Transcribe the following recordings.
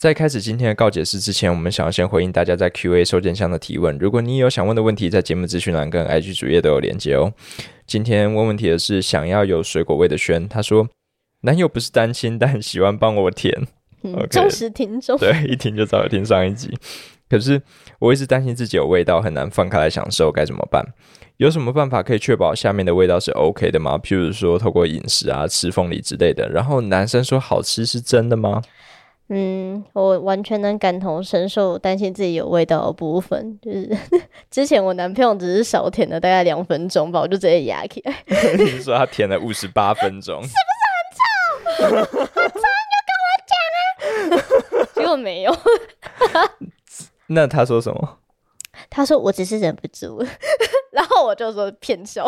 在开始今天的告解释之前，我们想要先回应大家在 Q&A 收件箱的提问。如果你有想问的问题，在节目资讯栏跟 IG 主页都有连接哦。今天问问题的是想要有水果味的轩，他说男友不是单亲，但喜欢帮我舔。忠实听众，对，一听就知道听上一集。可是我一直担心自己有味道很难放开来享受，该怎么办？有什么办法可以确保下面的味道是 OK 的吗？譬如说透过饮食啊，吃凤梨之类的。然后男生说好吃是真的吗？嗯，我完全能感同身受，担心自己有味道的部分。就是 之前我男朋友只是少舔了大概两分钟吧，我就直接压起来。你是说他舔了五十八分钟？是不是很臭？很臭你就跟我讲啊！结果没有。那他说什么？他说我只是忍不住。然后我就说骗笑，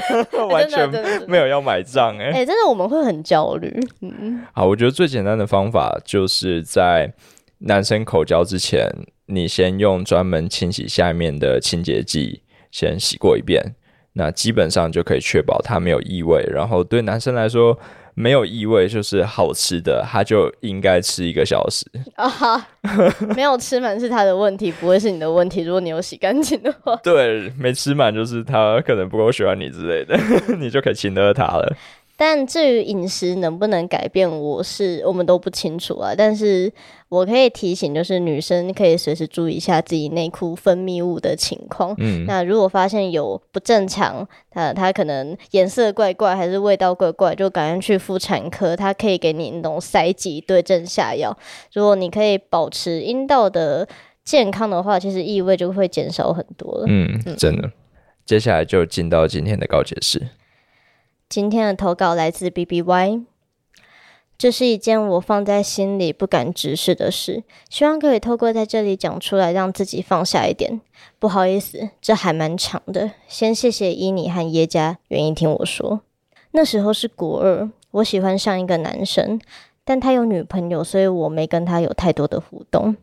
完全没有要买账哎哎，真的我们会很焦虑。嗯，好，我觉得最简单的方法就是在男生口交之前，你先用专门清洗下面的清洁剂先洗过一遍，那基本上就可以确保它没有异味。然后对男生来说。没有异味就是好吃的，他就应该吃一个小时啊！哈，没有吃满是他的问题，不会是你的问题。如果你有洗干净的话，对，没吃满就是他可能不够喜欢你之类的，你就可以请得他了。但至于饮食能不能改变，我是我们都不清楚啊。但是我可以提醒，就是女生可以随时注意一下自己内裤分泌物的情况。嗯，那如果发现有不正常，呃它可能颜色怪怪，还是味道怪怪，就赶快去妇产科，它可以给你那种塞剂对症下药。如果你可以保持阴道的健康的话，其实异味就会减少很多了。嗯，真的。接下来就进到今天的告解室。今天的投稿来自 B B Y，这是一件我放在心里不敢直视的事，希望可以透过在这里讲出来，让自己放下一点。不好意思，这还蛮长的。先谢谢伊尼和耶加愿意听我说。那时候是国二，我喜欢上一个男生，但他有女朋友，所以我没跟他有太多的互动。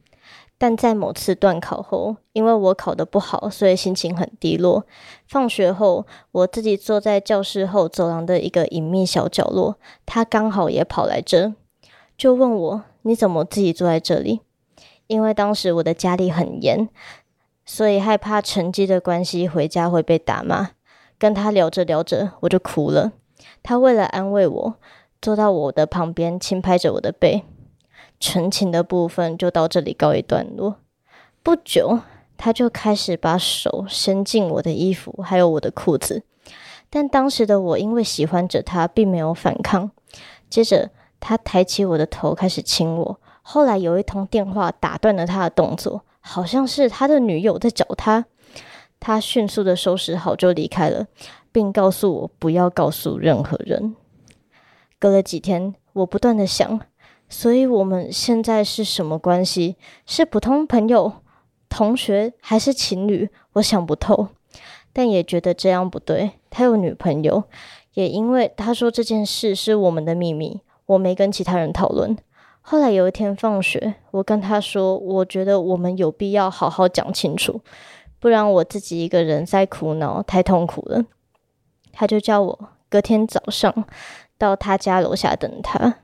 但在某次断考后，因为我考得不好，所以心情很低落。放学后，我自己坐在教室后走廊的一个隐秘小角落，他刚好也跑来这，就问我：“你怎么自己坐在这里？”因为当时我的家里很严，所以害怕成绩的关系回家会被打骂。跟他聊着聊着，我就哭了。他为了安慰我，坐到我的旁边，轻拍着我的背。纯情的部分就到这里告一段落。不久，他就开始把手伸进我的衣服，还有我的裤子。但当时的我因为喜欢着他，并没有反抗。接着，他抬起我的头，开始亲我。后来有一通电话打断了他的动作，好像是他的女友在找他。他迅速的收拾好就离开了，并告诉我不要告诉任何人。隔了几天，我不断的想。所以我们现在是什么关系？是普通朋友、同学还是情侣？我想不透，但也觉得这样不对。他有女朋友，也因为他说这件事是我们的秘密，我没跟其他人讨论。后来有一天放学，我跟他说，我觉得我们有必要好好讲清楚，不然我自己一个人在苦恼，太痛苦了。他就叫我隔天早上到他家楼下等他。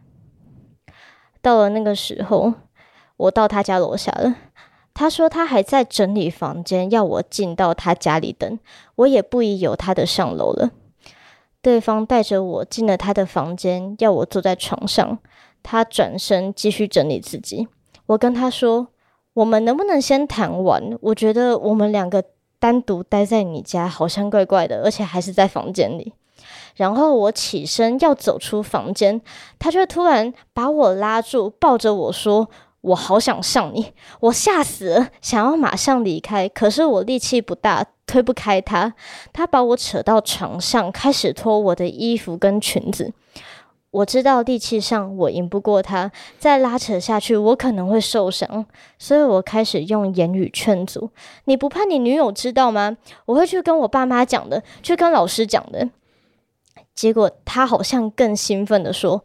到了那个时候，我到他家楼下了。他说他还在整理房间，要我进到他家里等。我也不疑有他的上楼了。对方带着我进了他的房间，要我坐在床上。他转身继续整理自己。我跟他说：“我们能不能先谈完？我觉得我们两个单独待在你家好像怪怪的，而且还是在房间里。”然后我起身要走出房间，他却突然把我拉住，抱着我说：“我好想上你！”我吓死了，想要马上离开，可是我力气不大，推不开他。他把我扯到床上，开始脱我的衣服跟裙子。我知道力气上我赢不过他，再拉扯下去我可能会受伤，所以我开始用言语劝阻：“你不怕你女友知道吗？我会去跟我爸妈讲的，去跟老师讲的。”结果他好像更兴奋的说：“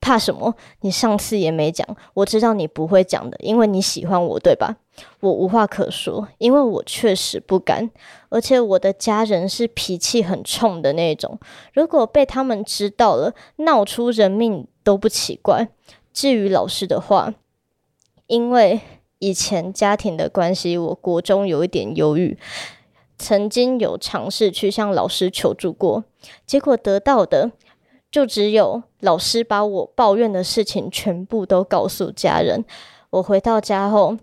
怕什么？你上次也没讲，我知道你不会讲的，因为你喜欢我，对吧？”我无话可说，因为我确实不敢，而且我的家人是脾气很冲的那种，如果被他们知道了，闹出人命都不奇怪。至于老师的话，因为以前家庭的关系，我国中有一点忧郁，曾经有尝试去向老师求助过，结果得到的就只有老师把我抱怨的事情全部都告诉家人。我回到家后。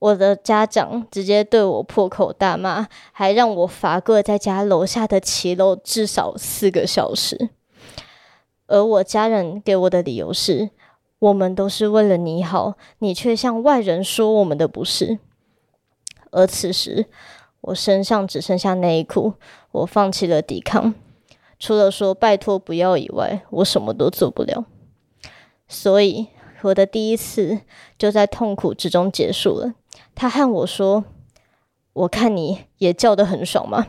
我的家长直接对我破口大骂，还让我罚跪在家楼下的骑楼至少四个小时。而我家人给我的理由是：我们都是为了你好，你却向外人说我们的不是。而此时，我身上只剩下内裤，我放弃了抵抗，除了说拜托不要以外，我什么都做不了。所以，我的第一次就在痛苦之中结束了。他和我说：“我看你也叫得很爽嘛。”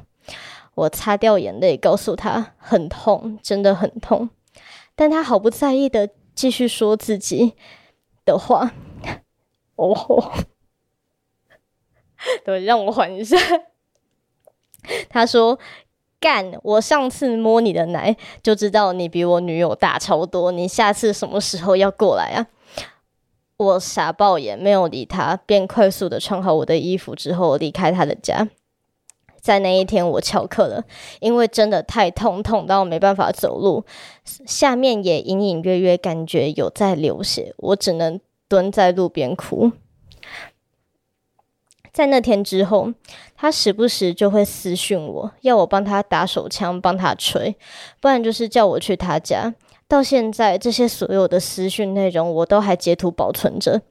我擦掉眼泪，告诉他：“很痛，真的很痛。”但他毫不在意的继续说自己的话。哦，对，让我缓一下。他说：“干，我上次摸你的奶，就知道你比我女友大超多。你下次什么时候要过来啊？”我傻爆眼，没有理他，便快速的穿好我的衣服之后离开他的家。在那一天，我翘课了，因为真的太痛，痛到没办法走路，下面也隐隐约约感觉有在流血，我只能蹲在路边哭。在那天之后，他时不时就会私讯我，要我帮他打手枪，帮他吹，不然就是叫我去他家。到现在，这些所有的私讯内容我都还截图保存着。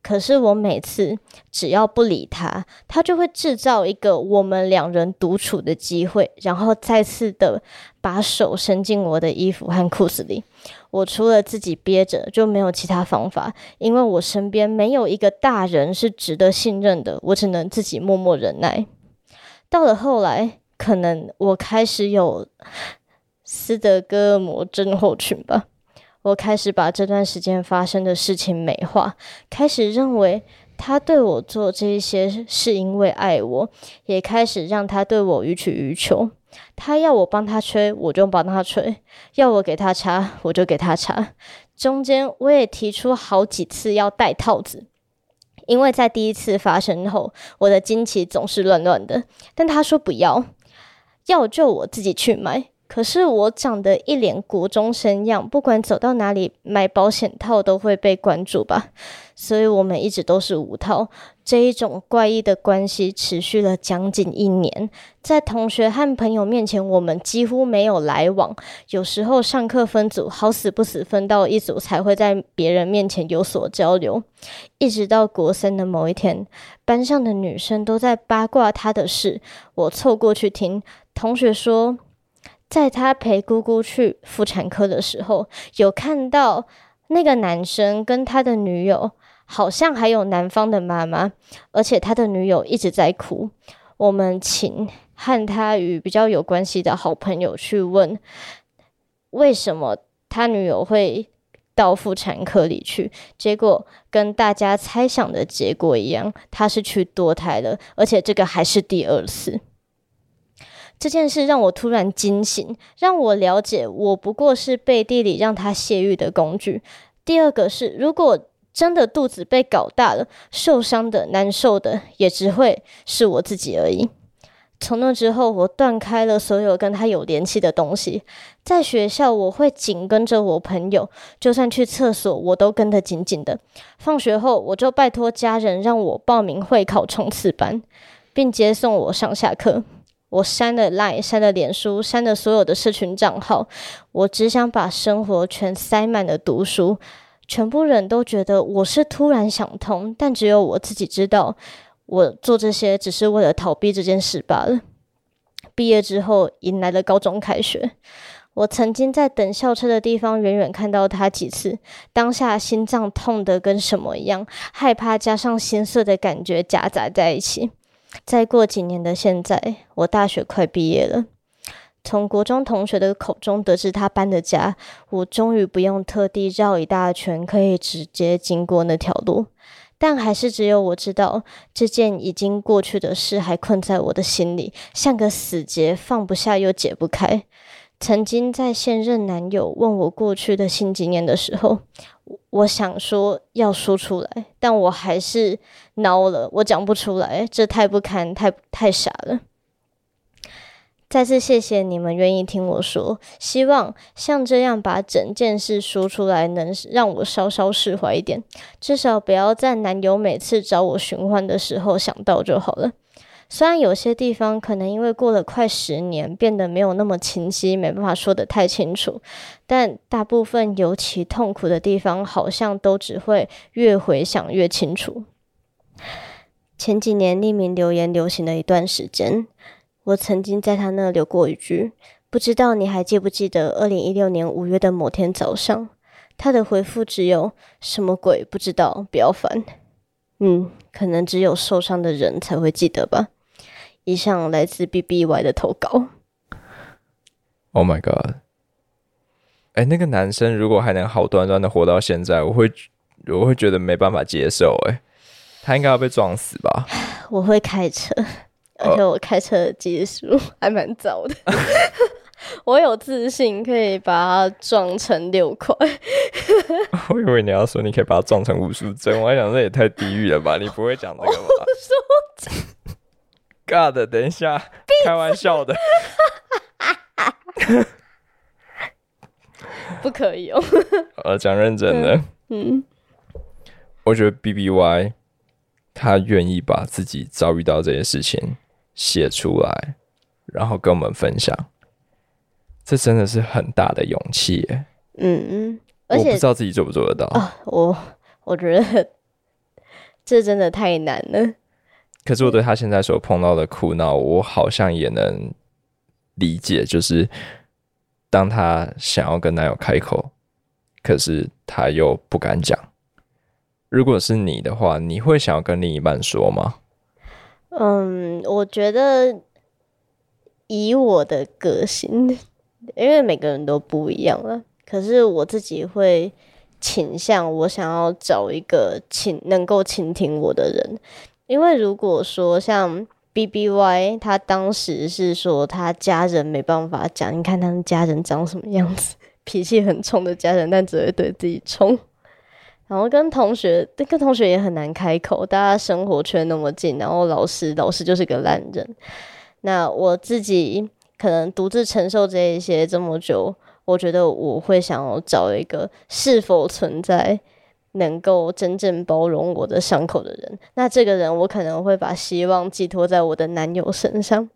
可是我每次只要不理他，他就会制造一个我们两人独处的机会，然后再次的把手伸进我的衣服和裤子里。我除了自己憋着，就没有其他方法，因为我身边没有一个大人是值得信任的，我只能自己默默忍耐。到了后来，可能我开始有。斯德哥尔摩症候群吧，我开始把这段时间发生的事情美化，开始认为他对我做这些是因为爱我，也开始让他对我予取予求。他要我帮他吹，我就帮他吹；要我给他擦，我就给他擦。中间我也提出好几次要戴套子，因为在第一次发生后，我的经期总是乱乱的。但他说不要，要就我自己去买。可是我长得一脸国中生样，不管走到哪里买保险套都会被关注吧，所以我们一直都是无套。这一种怪异的关系持续了将近一年，在同学和朋友面前，我们几乎没有来往。有时候上课分组，好死不死分到一组，才会在别人面前有所交流。一直到国三的某一天，班上的女生都在八卦他的事，我凑过去听，同学说。在他陪姑姑去妇产科的时候，有看到那个男生跟他的女友，好像还有男方的妈妈，而且他的女友一直在哭。我们请和他与比较有关系的好朋友去问，为什么他女友会到妇产科里去？结果跟大家猜想的结果一样，他是去堕胎了，而且这个还是第二次。这件事让我突然惊醒，让我了解我不过是背地里让他泄欲的工具。第二个是，如果真的肚子被搞大了，受伤的、难受的也只会是我自己而已。从那之后，我断开了所有跟他有联系的东西。在学校，我会紧跟着我朋友，就算去厕所，我都跟得紧紧的。放学后，我就拜托家人让我报名会考冲刺班，并接送我上下课。我删了 Line，删了脸书，删了所有的社群账号。我只想把生活全塞满了读书。全部人都觉得我是突然想通，但只有我自己知道，我做这些只是为了逃避这件事罢了。毕业之后，迎来了高中开学。我曾经在等校车的地方远远看到他几次，当下心脏痛得跟什么一样，害怕加上心碎的感觉夹杂在一起。再过几年的现在，我大学快毕业了。从国中同学的口中得知他搬的家，我终于不用特地绕一大圈，可以直接经过那条路。但还是只有我知道，这件已经过去的事还困在我的心里，像个死结，放不下又解不开。曾经在现任男友问我过去的性经验的时候，我想说要说出来，但我还是孬了，我讲不出来，这太不堪，太太傻了。再次谢谢你们愿意听我说，希望像这样把整件事说出来，能让我稍稍释怀一点，至少不要在男友每次找我寻欢的时候想到就好了。虽然有些地方可能因为过了快十年，变得没有那么清晰，没办法说得太清楚，但大部分尤其痛苦的地方，好像都只会越回想越清楚。前几年匿名留言流行了一段时间，我曾经在他那留过一句：“不知道你还记不记得二零一六年五月的某天早上？”他的回复只有“什么鬼？不知道，不要烦。”嗯，可能只有受伤的人才会记得吧。以上来自 B B Y 的投稿。Oh my god！哎，那个男生如果还能好端端的活到现在，我会我会觉得没办法接受。哎，他应该要被撞死吧？我会开车，而且我开车的技术还蛮糟的。我有自信可以把它撞成六块。我以为你要说你可以把它撞成武术针，我还想这也太地狱了吧？你不会讲这个吧 ？God，等一下，开玩笑的，不可以哦。呃，讲认真的，嗯，我觉得 B B Y 他愿意把自己遭遇到这些事情写出来，然后跟我们分享，这真的是很大的勇气耶。嗯嗯，我不知道自己做不做得到啊。我我觉得这真的太难了。可是我对他现在所碰到的苦恼，我好像也能理解。就是当他想要跟男友开口，可是他又不敢讲。如果是你的话，你会想要跟另一半说吗？嗯，我觉得以我的个性，因为每个人都不一样了。可是我自己会倾向，我想要找一个倾能够倾听我的人。因为如果说像 B B Y，他当时是说他家人没办法讲，你看他们家人长什么样子，脾气很冲的家人，但只会对自己冲。然后跟同学，跟同学也很难开口，大家生活圈那么近，然后老师，老师就是个烂人。那我自己可能独自承受这一些这么久，我觉得我会想要找一个是否存在。能够真正包容我的伤口的人，那这个人我可能会把希望寄托在我的男友身上。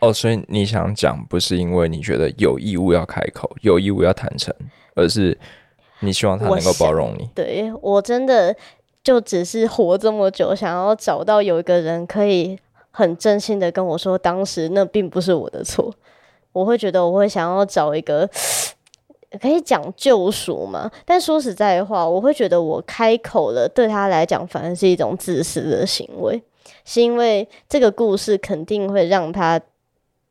哦，所以你想讲，不是因为你觉得有义务要开口，有义务要坦诚，而是你希望他能够包容你。对我真的就只是活这么久，想要找到有一个人可以很真心的跟我说，当时那并不是我的错。我会觉得我会想要找一个。可以讲救赎嘛？但说实在话，我会觉得我开口了，对他来讲反而是一种自私的行为，是因为这个故事肯定会让他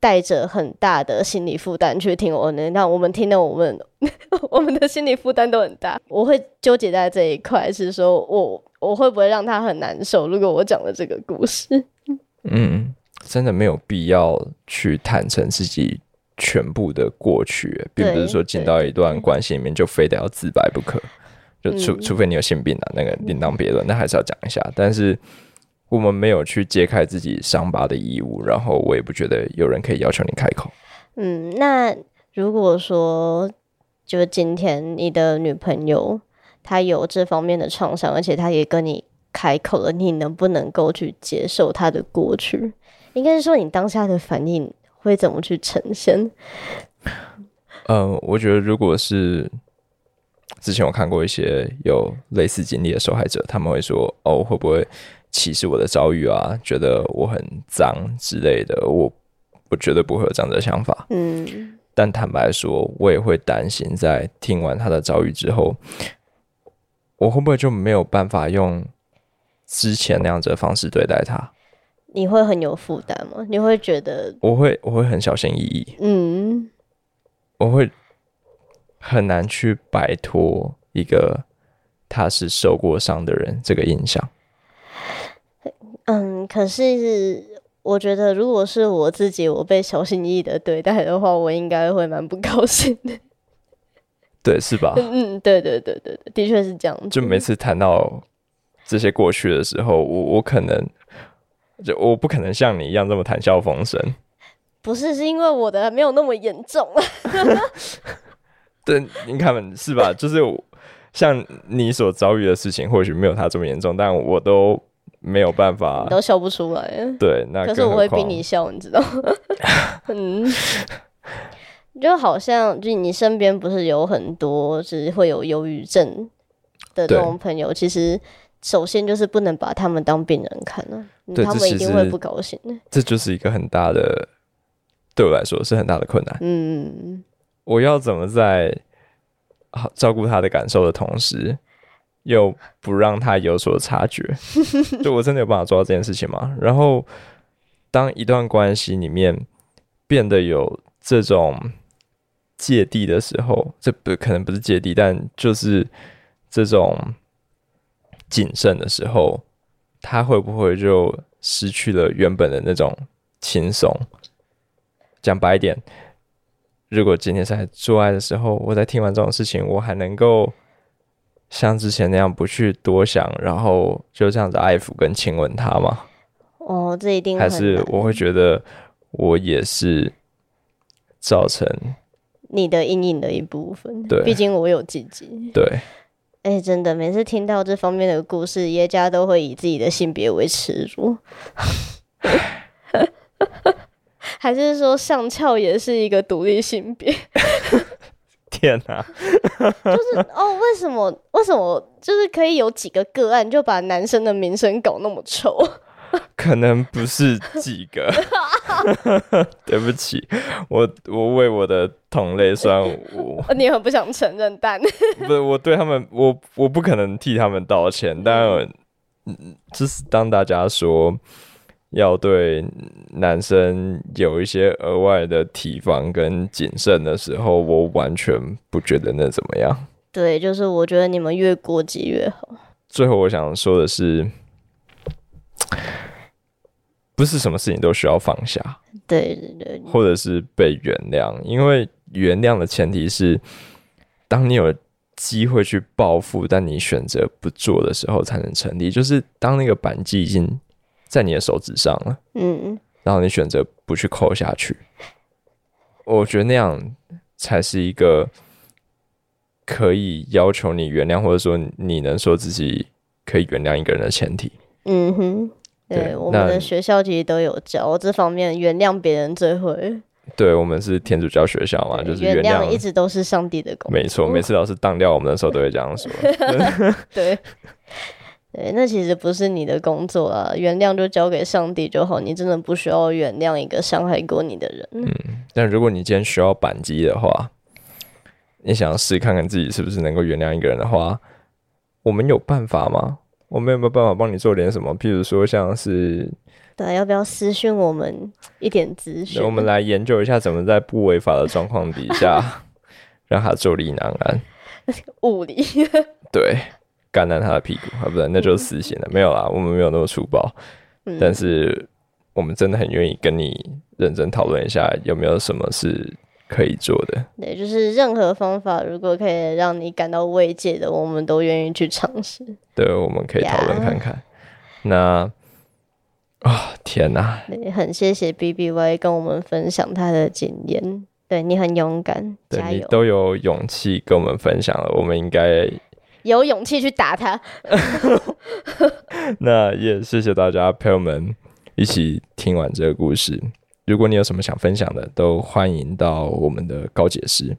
带着很大的心理负担去听我的。那我们听的，我们 我们的心理负担都很大。我会纠结在这一块，是说我我会不会让他很难受？如果我讲了这个故事，嗯，真的没有必要去坦诚自己。全部的过去，并不是说进到一段关系里面就非得要自白不可，就除除非你有性病啊，那个另当别论，那还是要讲一下。但是我们没有去揭开自己伤疤的义务，然后我也不觉得有人可以要求你开口。嗯，那如果说就是今天你的女朋友她有这方面的创伤，而且她也跟你开口了，你能不能够去接受她的过去？应该是说你当下的反应。会怎么去呈现？嗯，我觉得如果是之前我看过一些有类似经历的受害者，他们会说：“哦，会不会歧视我的遭遇啊？觉得我很脏之类的？”我我绝对不会有这样的想法。嗯，但坦白说，我也会担心，在听完他的遭遇之后，我会不会就没有办法用之前那样子的方式对待他？你会很有负担吗？你会觉得我会我会很小心翼翼，嗯，我会很难去摆脱一个他是受过伤的人这个印象。嗯，可是我觉得如果是我自己，我被小心翼翼的对待的话，我应该会蛮不高兴的。对，是吧？嗯，对对对对对，的确是这样子。就每次谈到这些过去的时候，我我可能就我不可能像你一样这么谈笑风生。不是，是因为我的没有那么严重。对，你看是吧？就是像你所遭遇的事情，或许没有他这么严重，但我都没有办法，都笑不出来。对，那可是我会逼你笑，你知道？嗯，就好像就你身边不是有很多是会有忧郁症的这种朋友，其实首先就是不能把他们当病人看了，他们一定会不高兴的。这就是一个很大的，对我来说是很大的困难。嗯。我要怎么在好照顾他的感受的同时，又不让他有所察觉？就我真的有办法做到这件事情吗？然后，当一段关系里面变得有这种芥蒂的时候，这不可能不是芥蒂，但就是这种谨慎的时候，他会不会就失去了原本的那种轻松？讲白一点。如果今天在做爱的时候，我在听完这种事情，我还能够像之前那样不去多想，然后就这样子爱抚跟亲吻他吗？哦，这一定还是我会觉得我也是造成你的阴影的一部分。对，毕竟我有自己。对，哎，真的，每次听到这方面的故事，耶加都会以自己的性别为耻辱。还是说上翘也是一个独立性别？天哪！就是哦，为什么？为什么？就是可以有几个个案就把男生的名声搞那么臭？可能不是几个。对不起，我我为我的同类算我。你很不想承认，但不是我对他们，我我不可能替他们道歉。但嗯，就是当大家说。要对男生有一些额外的提防跟谨慎的时候，我完全不觉得那怎么样。对，就是我觉得你们越过激越好。最后我想说的是，不是什么事情都需要放下。对对对，或者是被原谅，因为原谅的前提是，当你有机会去报复，但你选择不做的时候，才能成立。就是当那个扳机已经。在你的手指上了，嗯，然后你选择不去扣下去，我觉得那样才是一个可以要求你原谅，或者说你能说自己可以原谅一个人的前提。嗯哼，对，我们的学校其实都有教这方面，原谅别人最会。对，我们是天主教学校嘛，就是原谅一直都是上帝的功。没错，每次老师当掉我们的时候都会这样说。对。对，那其实不是你的工作啊，原谅就交给上帝就好。你真的不需要原谅一个伤害过你的人。嗯，但如果你今天需要扳机的话，你想要试看看自己是不是能够原谅一个人的话，我们有办法吗？我们有没有办法帮你做点什么？譬如说，像是对，要不要私讯我们一点资讯？我们来研究一下，怎么在不违法的状况底下 让他坐立难安。物理对。干烂他的屁股啊，不然那就是死刑了。没有啦，我们没有那么粗暴，但是我们真的很愿意跟你认真讨论一下，有没有什么是可以做的。对，就是任何方法，如果可以让你感到慰藉的，我们都愿意去尝试。对，我们可以讨论看看。那啊，天哪！很谢谢 B B Y 跟我们分享他的经验。对你很勇敢，对你都有勇气跟我们分享了，我们应该。有勇气去打他。那也谢谢大家陪我们一起听完这个故事。如果你有什么想分享的，都欢迎到我们的高解释。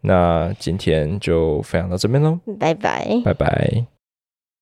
那今天就分享到这边喽，拜拜，拜拜。